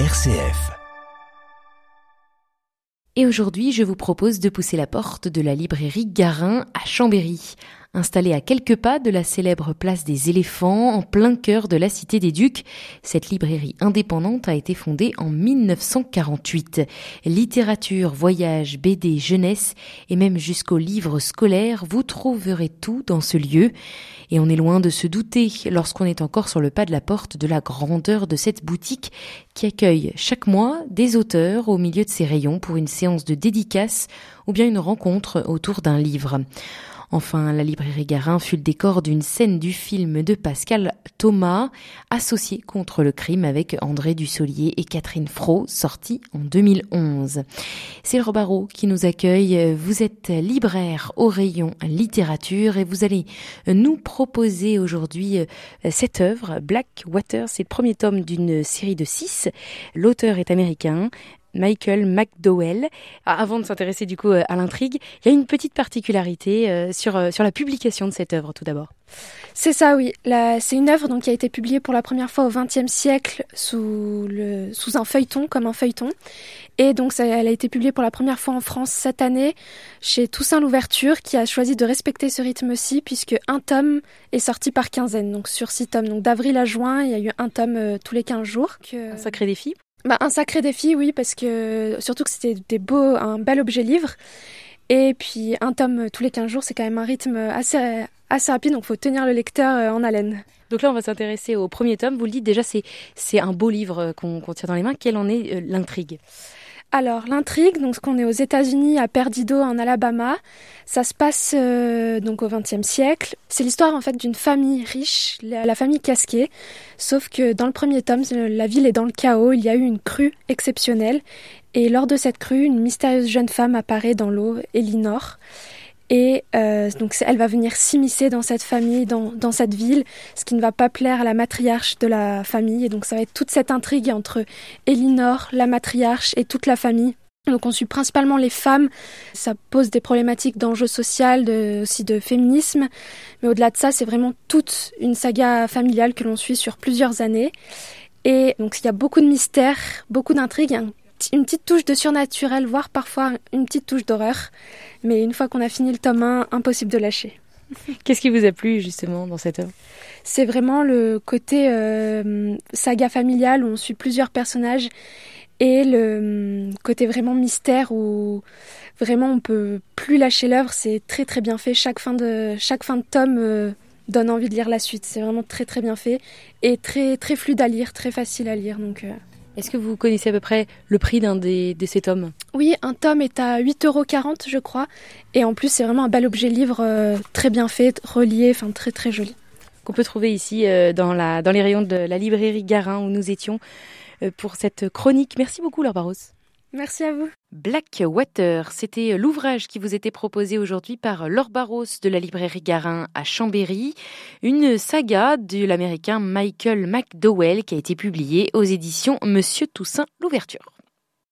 RCF. Et aujourd'hui, je vous propose de pousser la porte de la librairie Garin à Chambéry. Installée à quelques pas de la célèbre place des éléphants, en plein cœur de la cité des Ducs, cette librairie indépendante a été fondée en 1948. Littérature, voyage, BD, jeunesse et même jusqu'aux livres scolaires, vous trouverez tout dans ce lieu. Et on est loin de se douter, lorsqu'on est encore sur le pas de la porte, de la grandeur de cette boutique qui accueille chaque mois des auteurs au milieu de ses rayons pour une séance de dédicace ou bien une rencontre autour d'un livre. Enfin, la librairie Garin fut le décor d'une scène du film de Pascal Thomas, associé contre le crime avec André Dussolier et Catherine Fro, sorti en 2011. C'est le qui nous accueille. Vous êtes libraire au rayon littérature et vous allez nous proposer aujourd'hui euh, cette œuvre, Black Water. C'est le premier tome d'une série de six. L'auteur est américain. Michael McDowell. Ah, avant de s'intéresser du coup euh, à l'intrigue, il y a une petite particularité euh, sur, euh, sur la publication de cette œuvre tout d'abord. C'est ça, oui. C'est une œuvre donc, qui a été publiée pour la première fois au XXe siècle sous, le, sous un feuilleton, comme un feuilleton. Et donc, ça, elle a été publiée pour la première fois en France cette année chez Toussaint Louverture, qui a choisi de respecter ce rythme-ci, puisque un tome est sorti par quinzaine, donc sur six tomes. Donc, d'avril à juin, il y a eu un tome tous les quinze jours. Que... Un sacré défi bah, un sacré défi, oui, parce que surtout que c'était des beaux, un bel objet livre. Et puis un tome tous les 15 jours, c'est quand même un rythme assez, assez rapide, donc il faut tenir le lecteur euh, en haleine. Donc là, on va s'intéresser au premier tome. Vous le dites déjà, c'est, un beau livre euh, qu'on, qu'on tient dans les mains. Quelle en est euh, l'intrigue? Alors l'intrigue, donc qu'on est aux États-Unis à Perdido en Alabama, ça se passe euh, donc au XXe siècle. C'est l'histoire en fait d'une famille riche, la, famille Casquet. Sauf que dans le premier tome, la ville est dans le chaos. Il y a eu une crue exceptionnelle et lors de cette crue, une mystérieuse jeune femme apparaît dans l'eau, Elinor. Et euh, donc elle va venir s'immiscer dans cette famille, dans, dans, cette ville, ce qui ne va pas plaire à la matriarche de la famille. Et donc ça va être toute cette intrigue entre Elinor, la matriarche et toute la famille. Donc on suit principalement les femmes, ça pose des problématiques d'enjeux social, de, aussi de féminisme, mais au-delà de ça, c'est vraiment toute une saga familiale que l'on suit sur plusieurs années. Et donc il y a beaucoup de mystères, beaucoup d'intrigues, une petite touche de surnaturel, voire parfois une petite touche d'horreur. Mais une fois qu'on a fini le tome 1, impossible de lâcher. Qu'est-ce qui vous a plu justement dans cette œuvre C'est vraiment le côté euh, saga familiale où on suit plusieurs personnages et le côté vraiment mystère où vraiment on peut plus lâcher l'œuvre. C'est très très bien fait. Chaque fin de chaque fin de tome euh, donne envie de lire la suite. C'est vraiment très très bien fait et très très fluide à lire, très facile à lire. Donc euh, est-ce que vous connaissez à peu près le prix d'un des, de ces tomes Oui, un tome est à 8,40€ je crois. Et en plus, c'est vraiment un bel objet livre, euh, très bien fait, relié, enfin très très joli. Qu'on peut trouver ici euh, dans, la, dans les rayons de la librairie Garin où nous étions euh, pour cette chronique. Merci beaucoup Laure Barros. Merci à vous. Black Water, c'était l'ouvrage qui vous était proposé aujourd'hui par Laure Barros de la librairie Garin à Chambéry, une saga de l'américain Michael McDowell qui a été publiée aux éditions Monsieur Toussaint l'ouverture.